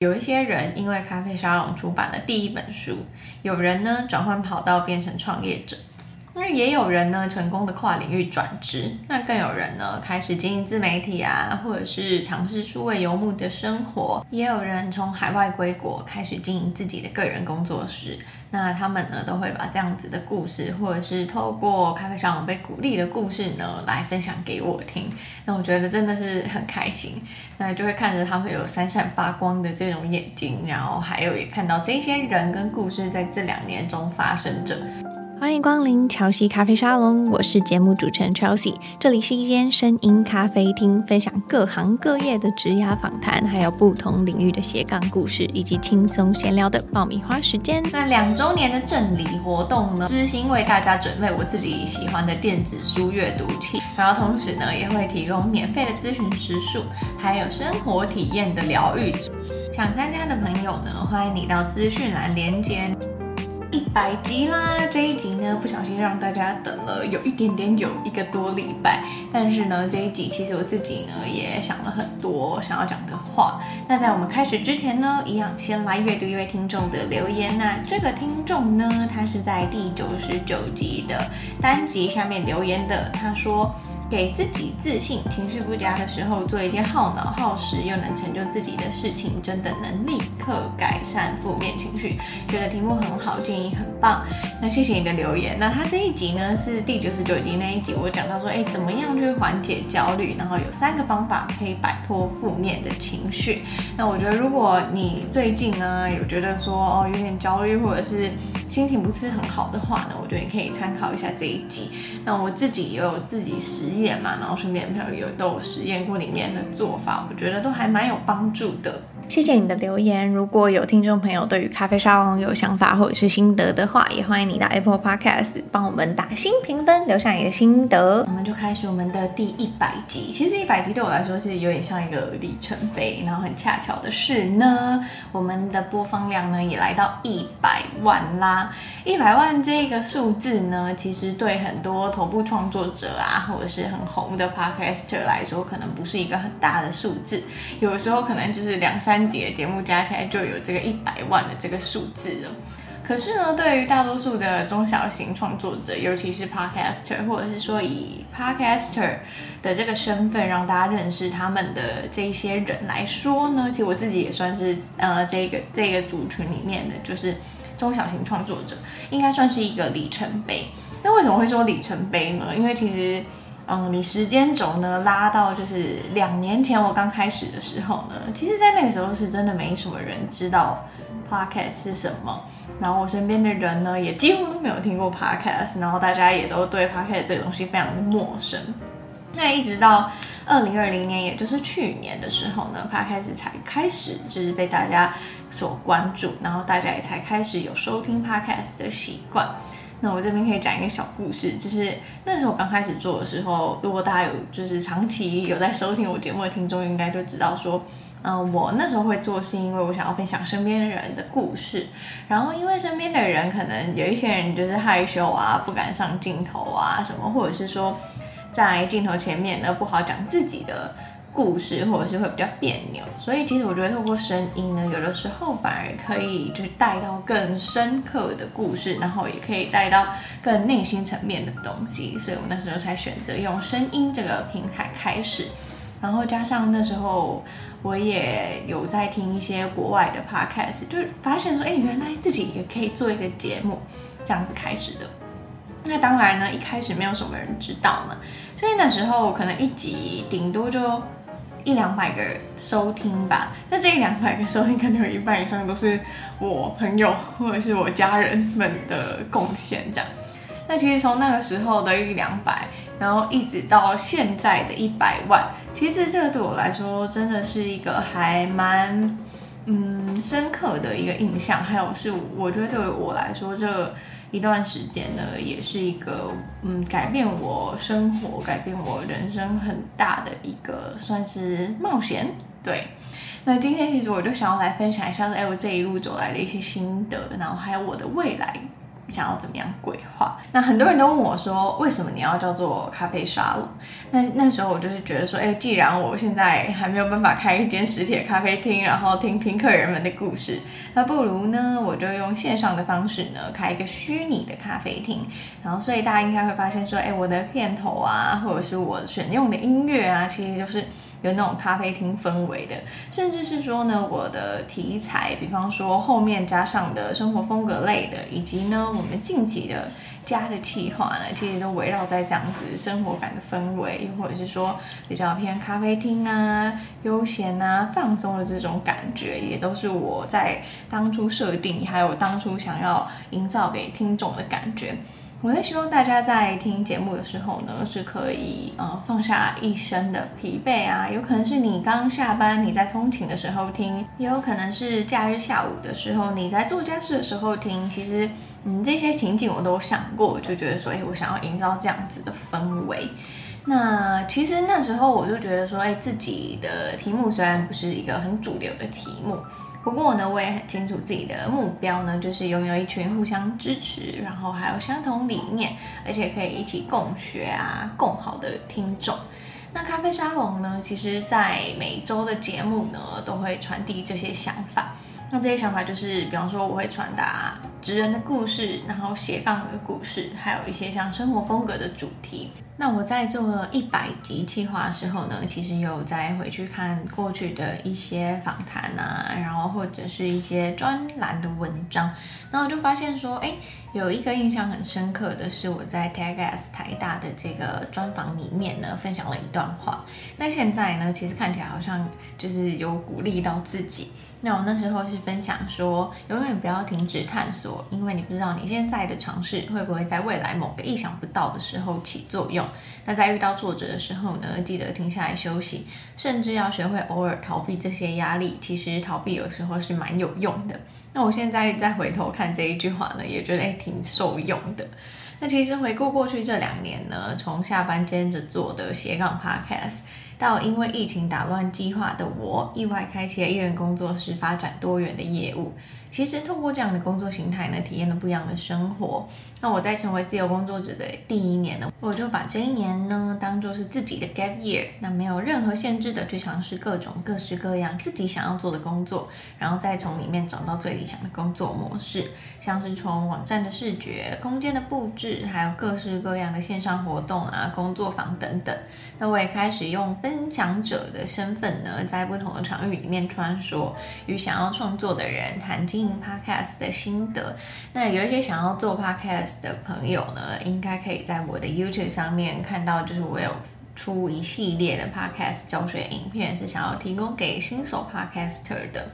有一些人因为咖啡沙龙出版了第一本书，有人呢转换跑道变成创业者。那也有人呢，成功的跨领域转职，那更有人呢，开始经营自媒体啊，或者是尝试数位游牧的生活，也有人从海外归国，开始经营自己的个人工作室。那他们呢，都会把这样子的故事，或者是透过咖啡沙龙被鼓励的故事呢，来分享给我听。那我觉得真的是很开心，那就会看着他们有闪闪发光的这种眼睛，然后还有也看到这些人跟故事在这两年中发生着。欢迎光临乔西咖啡沙龙，我是节目主持人 Chelsea，这里是一间声音咖啡厅，分享各行各业的职涯访谈，还有不同领域的斜杠故事，以及轻松闲聊的爆米花时间。那两周年的赠礼活动呢，知心为大家准备我自己喜欢的电子书阅读器，然后同时呢，也会提供免费的咨询时数，还有生活体验的疗愈。想参加的朋友呢，欢迎你到资讯栏连接。百集啦！这一集呢，不小心让大家等了有一点点，有一个多礼拜。但是呢，这一集其实我自己呢也想了很多想要讲的话。那在我们开始之前呢，一样先来阅读一位听众的留言。那这个听众呢，他是在第九十九集的单集下面留言的。他说。给自己自信，情绪不佳的时候做一件耗脑耗时又能成就自己的事情，真的能立刻改善负面情绪。觉得题目很好，建议很棒。那谢谢你的留言。那他这一集呢是第九十九集那一集，我讲到说，哎，怎么样去缓解焦虑，然后有三个方法可以摆脱负面的情绪。那我觉得，如果你最近呢有觉得说哦有点焦虑，或者是心情不是很好的话呢，我觉得你可以参考一下这一集。那我自己也有自己实验嘛，然后身边的朋友也有都有实验过里面的做法，我觉得都还蛮有帮助的。谢谢你的留言。如果有听众朋友对于咖啡沙龙有想法或者是心得的话，也欢迎你到 Apple Podcast 帮我们打新评分，留下你的心得。我们就开始我们的第一百集。其实一百集对我来说是有点像一个里程碑。然后很恰巧的是呢，我们的播放量呢也来到一百万啦。一百万这个数字呢，其实对很多头部创作者啊，或者是很红的 Podcaster 来说，可能不是一个很大的数字。有时候可能就是两三。节节目加起来就有这个一百万的这个数字了。可是呢，对于大多数的中小型创作者，尤其是 Podcaster，或者是说以 Podcaster 的这个身份让大家认识他们的这些人来说呢，其实我自己也算是呃这个这个族群里面的，就是中小型创作者，应该算是一个里程碑。那为什么会说里程碑呢？因为其实。嗯，你时间轴呢拉到就是两年前我刚开始的时候呢，其实，在那个时候是真的没什么人知道 podcast 是什么，然后我身边的人呢也几乎都没有听过 podcast，然后大家也都对 podcast 这个东西非常的陌生。那一直到二零二零年，也就是去年的时候呢，podcast 才开始就是被大家所关注，然后大家也才开始有收听 podcast 的习惯。那我这边可以讲一个小故事，就是那时候我刚开始做的时候，如果大家有就是长期有在收听我节目的听众，应该就知道说，嗯、我那时候会做是因为我想要分享身边的人的故事，然后因为身边的人可能有一些人就是害羞啊，不敢上镜头啊什么，或者是说在镜头前面呢不好讲自己的。故事或者是会比较别扭，所以其实我觉得透过声音呢，有的时候反而可以去带到更深刻的故事，然后也可以带到更内心层面的东西，所以我那时候才选择用声音这个平台开始，然后加上那时候我也有在听一些国外的 podcast，就是发现说，哎，原来自己也可以做一个节目，这样子开始的。那当然呢，一开始没有什么人知道嘛，所以那时候可能一集顶多就。一两百个收听吧，那这一两百个收听可能有一半以上都是我朋友或者是我家人们的贡献，这样。那其实从那个时候的一两百，然后一直到现在的一百万，其实这个对我来说真的是一个还蛮嗯深刻的一个印象，还有是我觉得对我来说这个。一段时间呢，也是一个嗯，改变我生活、改变我人生很大的一个算是冒险。对，那今天其实我就想要来分享一下，哎，我这一路走来的一些心得，然后还有我的未来想要怎么样规划。那很多人都问我说，为什么你要叫做咖啡沙龙？那那时候我就是觉得说，哎，既然我现在还没有办法开一间实体的咖啡厅，然后听听客人们的故事，那不如呢，我就用线上的方式呢，开一个虚拟的咖啡厅。然后，所以大家应该会发现说，哎，我的片头啊，或者是我选用的音乐啊，其实就是。有那种咖啡厅氛围的，甚至是说呢，我的题材，比方说后面加上的生活风格类的，以及呢我们近期的家的企划呢，其实都围绕在这样子生活感的氛围，又或者是说比较偏咖啡厅啊、悠闲啊、放松的这种感觉，也都是我在当初设定，还有当初想要营造给听众的感觉。我也希望大家在听节目的时候呢，是可以呃放下一身的疲惫啊，有可能是你刚下班，你在通勤的时候听，也有可能是假日下午的时候，你在做家事的时候听。其实，嗯，这些情景我都想过，就觉得说，哎，我想要营造这样子的氛围。那其实那时候我就觉得说，哎，自己的题目虽然不是一个很主流的题目。不过呢，我也很清楚自己的目标呢，就是拥有一群互相支持，然后还有相同理念，而且可以一起共学啊、共好的听众。那咖啡沙龙呢，其实在每周的节目呢，都会传递这些想法。那这些想法就是，比方说我会传达职人的故事，然后斜杠的故事，还有一些像生活风格的主题。那我在做了一百集计划的时候呢，其实有再回去看过去的一些访谈啊，然后或者是一些专栏的文章，然后就发现说，哎，有一个印象很深刻的是我在 TAGS 台大的这个专访里面呢，分享了一段话。那现在呢，其实看起来好像就是有鼓励到自己。那我那时候是分享说，永远不要停止探索，因为你不知道你现在的尝试会不会在未来某个意想不到的时候起作用。那在遇到挫折的时候呢，记得停下来休息，甚至要学会偶尔逃避这些压力。其实逃避有时候是蛮有用的。那我现在再回头看这一句话呢，也觉得挺受用的。那其实回顾过去这两年呢，从下班兼着做的斜杠 Podcast，到因为疫情打乱计划的我，意外开启了一人工作室，发展多元的业务。其实通过这样的工作形态呢，体验了不一样的生活。那我在成为自由工作者的第一年呢，我就把这一年呢当做是自己的 gap year，那没有任何限制的去尝试各种各式各样自己想要做的工作，然后再从里面找到最理想的工作模式，像是从网站的视觉、空间的布置，还有各式各样的线上活动啊、工作坊等等。那我也开始用分享者的身份呢，在不同的场域里面穿梭，与想要创作的人谈经营 podcast 的心得。那有一些想要做 podcast 的朋友呢，应该可以在我的 YouTube 上面看到，就是我有出一系列的 podcast 教学影片，是想要提供给新手 podcaster 的。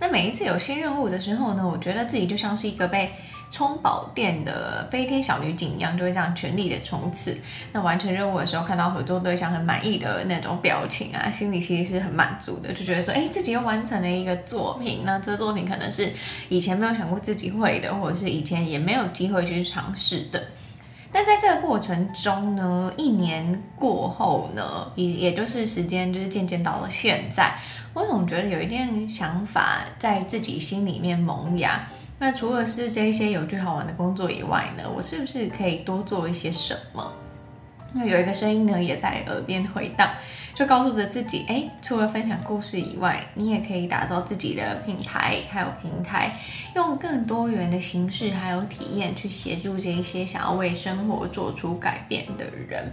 那每一次有新任务的时候呢，我觉得自己就像是一个被充饱电的飞天小女警一样，就会这样全力的冲刺。那完成任务的时候，看到合作对象很满意的那种表情啊，心里其实是很满足的，就觉得说，哎，自己又完成了一个作品。那这作品可能是以前没有想过自己会的，或者是以前也没有机会去尝试的。但在这个过程中呢，一年过后呢，也也就是时间就是渐渐到了现在，我总觉得有一点想法在自己心里面萌芽。那除了是这一些有趣好玩的工作以外呢，我是不是可以多做一些什么？那有一个声音呢，也在耳边回荡，就告诉着自己：哎，除了分享故事以外，你也可以打造自己的品牌，还有平台，用更多元的形式还有体验去协助这一些想要为生活做出改变的人。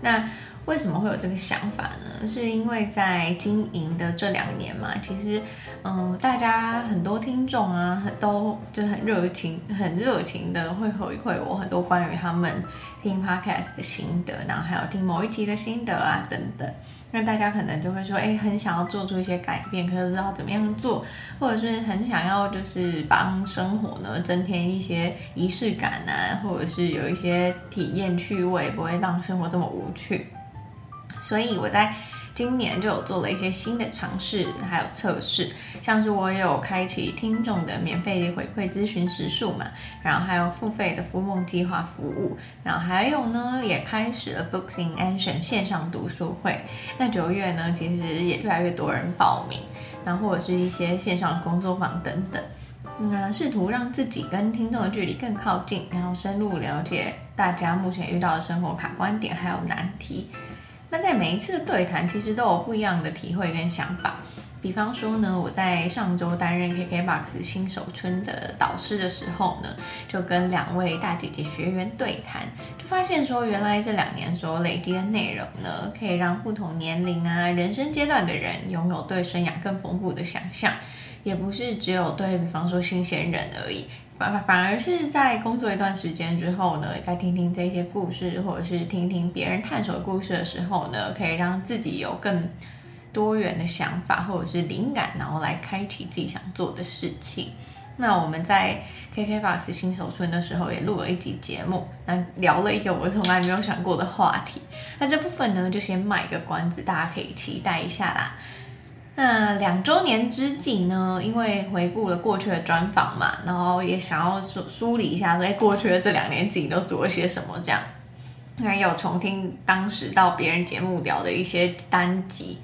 那为什么会有这个想法呢？是因为在经营的这两年嘛，其实，嗯，大家很多听众啊，都就很热情、很热情的会回馈我很多关于他们听 podcast 的心得，然后还有听某一集的心得啊等等。那大家可能就会说，哎，很想要做出一些改变，可是不知道怎么样做，或者是很想要就是帮生活呢增添一些仪式感啊，或者是有一些体验趣味，不会让生活这么无趣。所以我在今年就有做了一些新的尝试，还有测试，像是我有开启听众的免费回馈咨询时数嘛，然后还有付费的孵梦计划服务，然后还有呢，也开始了 Books in Action 线上读书会。那九月呢，其实也越来越多人报名，然后或者是一些线上工作坊等等。嗯，试图让自己跟听众的距离更靠近，然后深入了解大家目前遇到的生活卡观点还有难题。那在每一次的对谈，其实都有不一样的体会跟想法。比方说呢，我在上周担任 KKBOX 新手村的导师的时候呢，就跟两位大姐姐学员对谈，就发现说，原来这两年所累积的内容呢，可以让不同年龄啊、人生阶段的人拥有对生涯更丰富的想象，也不是只有对比方说新鲜人而已，反反而是在工作一段时间之后呢，再听听这些故事，或者是听听别人探索故事的时候呢，可以让自己有更多元的想法或者是灵感，然后来开启自己想做的事情。那我们在 KKBOX 新手村的时候也录了一集节目，那聊了一个我从来没有想过的话题。那这部分呢，就先卖个关子，大家可以期待一下啦。那两周年之际呢，因为回顾了过去的专访嘛，然后也想要梳梳理一下，在过去的这两年自己都做了些什么，这样。还有重听当时到别人节目聊的一些单集。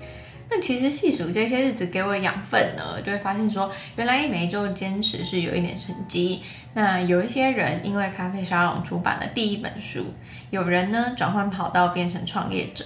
那其实细数这些日子给我的养分呢，就会发现说，原来每一周坚持是有一点成绩。那有一些人因为咖啡沙龙出版了第一本书，有人呢转换跑道变成创业者。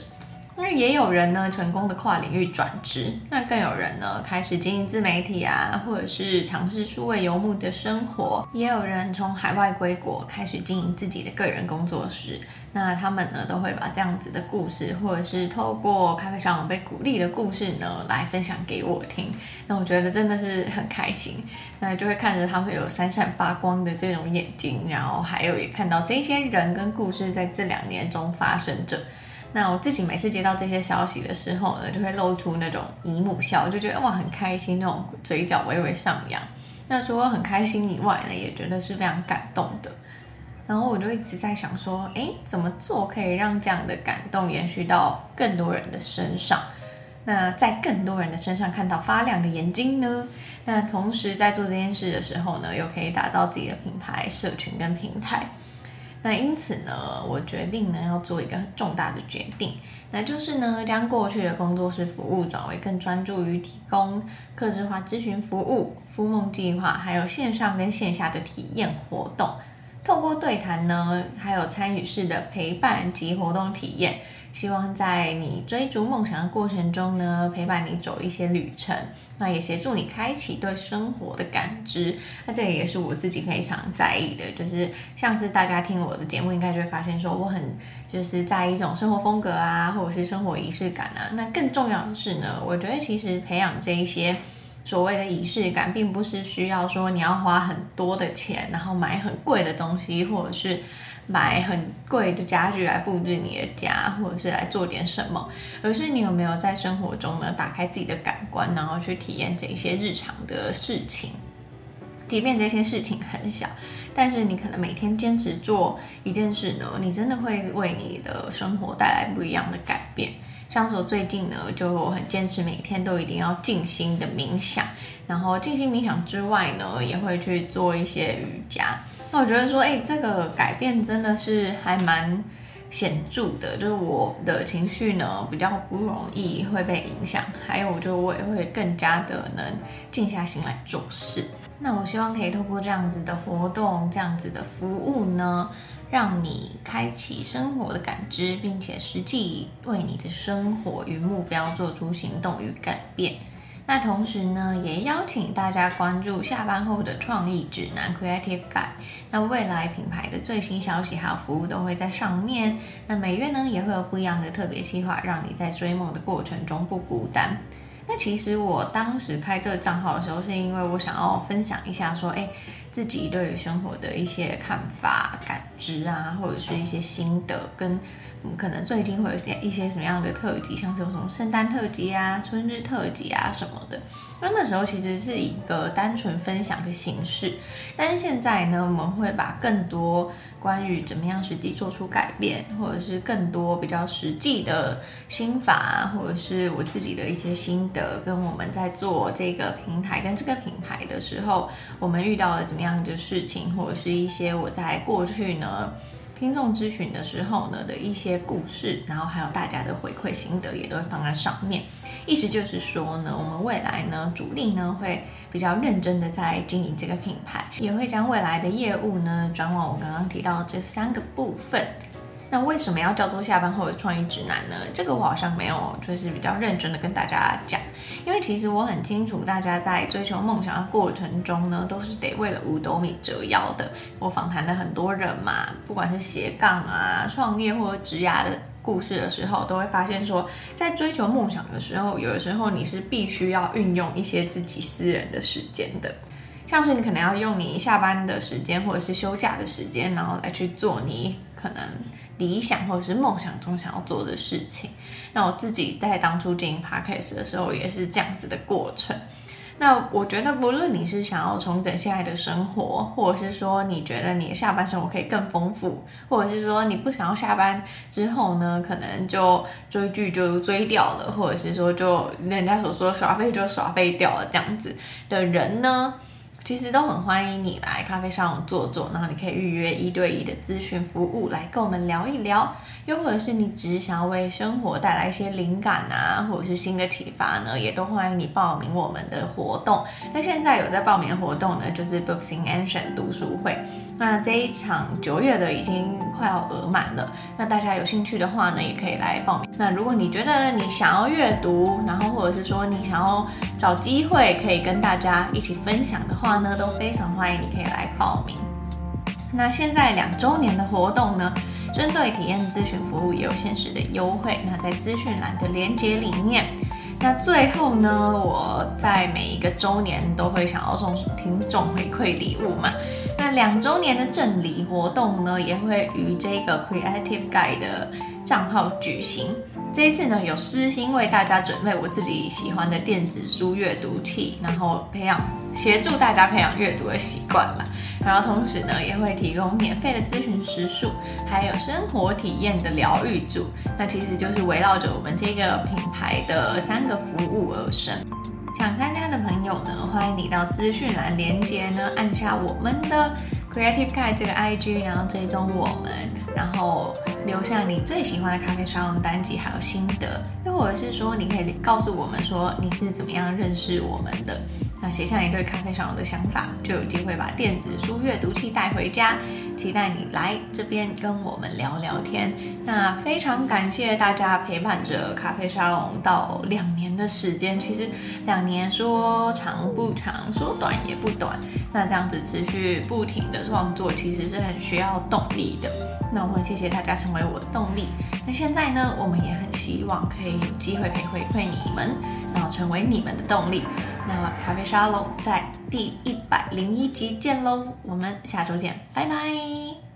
那也有人呢成功的跨领域转职，那更有人呢开始经营自媒体啊，或者是尝试数位游牧的生活，也有人从海外归国开始经营自己的个人工作室。那他们呢都会把这样子的故事，或者是透过咖啡商被鼓励的故事呢来分享给我听。那我觉得真的是很开心，那就会看着他们有闪闪发光的这种眼睛，然后还有也看到这些人跟故事在这两年中发生着。那我自己每次接到这些消息的时候呢，就会露出那种姨母笑，就觉得哇很开心，那种嘴角微微上扬。那除了很开心以外呢，也觉得是非常感动的。然后我就一直在想说，诶，怎么做可以让这样的感动延续到更多人的身上？那在更多人的身上看到发亮的眼睛呢？那同时在做这件事的时候呢，又可以打造自己的品牌、社群跟平台。那因此呢，我决定呢要做一个重大的决定，那就是呢将过去的工作室服务转为更专注于提供个性化咨询服务、孵梦计划，还有线上跟线下的体验活动，透过对谈呢，还有参与式的陪伴及活动体验。希望在你追逐梦想的过程中呢，陪伴你走一些旅程，那也协助你开启对生活的感知。那这个也是我自己非常在意的，就是像是大家听我的节目，应该就会发现说，我很就是在意这种生活风格啊，或者是生活仪式感啊。那更重要的是呢，我觉得其实培养这一些所谓的仪式感，并不是需要说你要花很多的钱，然后买很贵的东西，或者是。买很贵的家具来布置你的家，或者是来做点什么，而是你有没有在生活中呢，打开自己的感官，然后去体验这些日常的事情。即便这些事情很小，但是你可能每天坚持做一件事呢，你真的会为你的生活带来不一样的改变。像是我最近呢，就很坚持每天都一定要静心的冥想，然后静心冥想之外呢，也会去做一些瑜伽。那我觉得说，哎，这个改变真的是还蛮显著的，就是我的情绪呢比较不容易会被影响，还有我觉得我也会更加的能静下心来做事。那我希望可以透过这样子的活动、这样子的服务呢，让你开启生活的感知，并且实际为你的生活与目标做出行动与改变。那同时呢，也邀请大家关注下班后的创意指南 Creative Guide。那未来品牌的最新消息还有服务都会在上面。那每月呢，也会有不一样的特别计划，让你在追梦的过程中不孤单。那其实我当时开这个账号的时候，是因为我想要分享一下说，哎，自己对于生活的一些看法、感知啊，或者是一些心得跟。可能最近会有一些什么样的特辑，像是有什么圣诞特辑啊、春日特辑啊什么的。那那时候其实是一个单纯分享的形式，但是现在呢，我们会把更多关于怎么样实际做出改变，或者是更多比较实际的心法，或者是我自己的一些心得，跟我们在做这个平台跟这个品牌的时候，我们遇到了怎么样的事情，或者是一些我在过去呢。听众咨询的时候呢的一些故事，然后还有大家的回馈心得也都会放在上面，意思就是说呢，我们未来呢，主力呢会比较认真的在经营这个品牌，也会将未来的业务呢转往我刚刚提到这三个部分。那为什么要叫做下班后的创意指南呢？这个我好像没有，就是比较认真的跟大家讲，因为其实我很清楚，大家在追求梦想的过程中呢，都是得为了五斗米折腰的。我访谈了很多人嘛，不管是斜杠啊、创业或者职涯的故事的时候，都会发现说，在追求梦想的时候，有的时候你是必须要运用一些自己私人的时间的，像是你可能要用你下班的时间或者是休假的时间，然后来去做你可能。理想或者是梦想中想要做的事情，那我自己在当初经营 Podcast 的时候也是这样子的过程。那我觉得，不论你是想要重整现在的生活，或者是说你觉得你的下班生活可以更丰富，或者是说你不想要下班之后呢，可能就追剧就追掉了，或者是说就人家所说耍废就耍废掉了这样子的人呢，其实都很欢迎你来咖啡上坐坐，然后你可以预约一对一的咨询服务来跟我们聊一聊，又或者是你只是想要为生活带来一些灵感啊，或者是新的启发呢，也都欢迎你报名我们的活动。那现在有在报名活动呢，就是 Books in Ancient 读书会。那这一场九月的已经快要额满了，那大家有兴趣的话呢，也可以来报名。那如果你觉得你想要阅读，然后或者是说你想要找机会可以跟大家一起分享的话呢，都非常欢迎你可以来报名。那现在两周年的活动呢，针对体验咨询服务也有限时的优惠。那在资讯栏的链接里面。那最后呢，我在每一个周年都会想要送听众回馈礼物嘛。那两周年的赠礼活动呢，也会于这个 Creative Guide 的账号举行。这一次呢，有私心为大家准备我自己喜欢的电子书阅读器，然后培养协助大家培养阅读的习惯嘛。然后同时呢，也会提供免费的咨询时数，还有生活体验的疗愈组。那其实就是围绕着我们这个品牌的三个服务而生。想参加的朋友呢，欢迎你到资讯栏连接呢，按下我们的 Creative Guy 这个 IG，然后追踪我们，然后留下你最喜欢的咖啡沙龙单集还有心得，又或者是说，你可以告诉我们说你是怎么样认识我们的。那写下你对咖啡沙龙的想法，就有机会把电子书阅读器带回家。期待你来这边跟我们聊聊天。那非常感谢大家陪伴着咖啡沙龙到两年的时间。其实两年说长不长，说短也不短。那这样子持续不停的创作，其实是很需要动力的。那我们谢谢大家成为我的动力。那现在呢，我们也很希望可以有机会可以回馈你们，然后成为你们的动力。那咖啡沙龙在第一百零一集见喽，我们下周见，拜拜。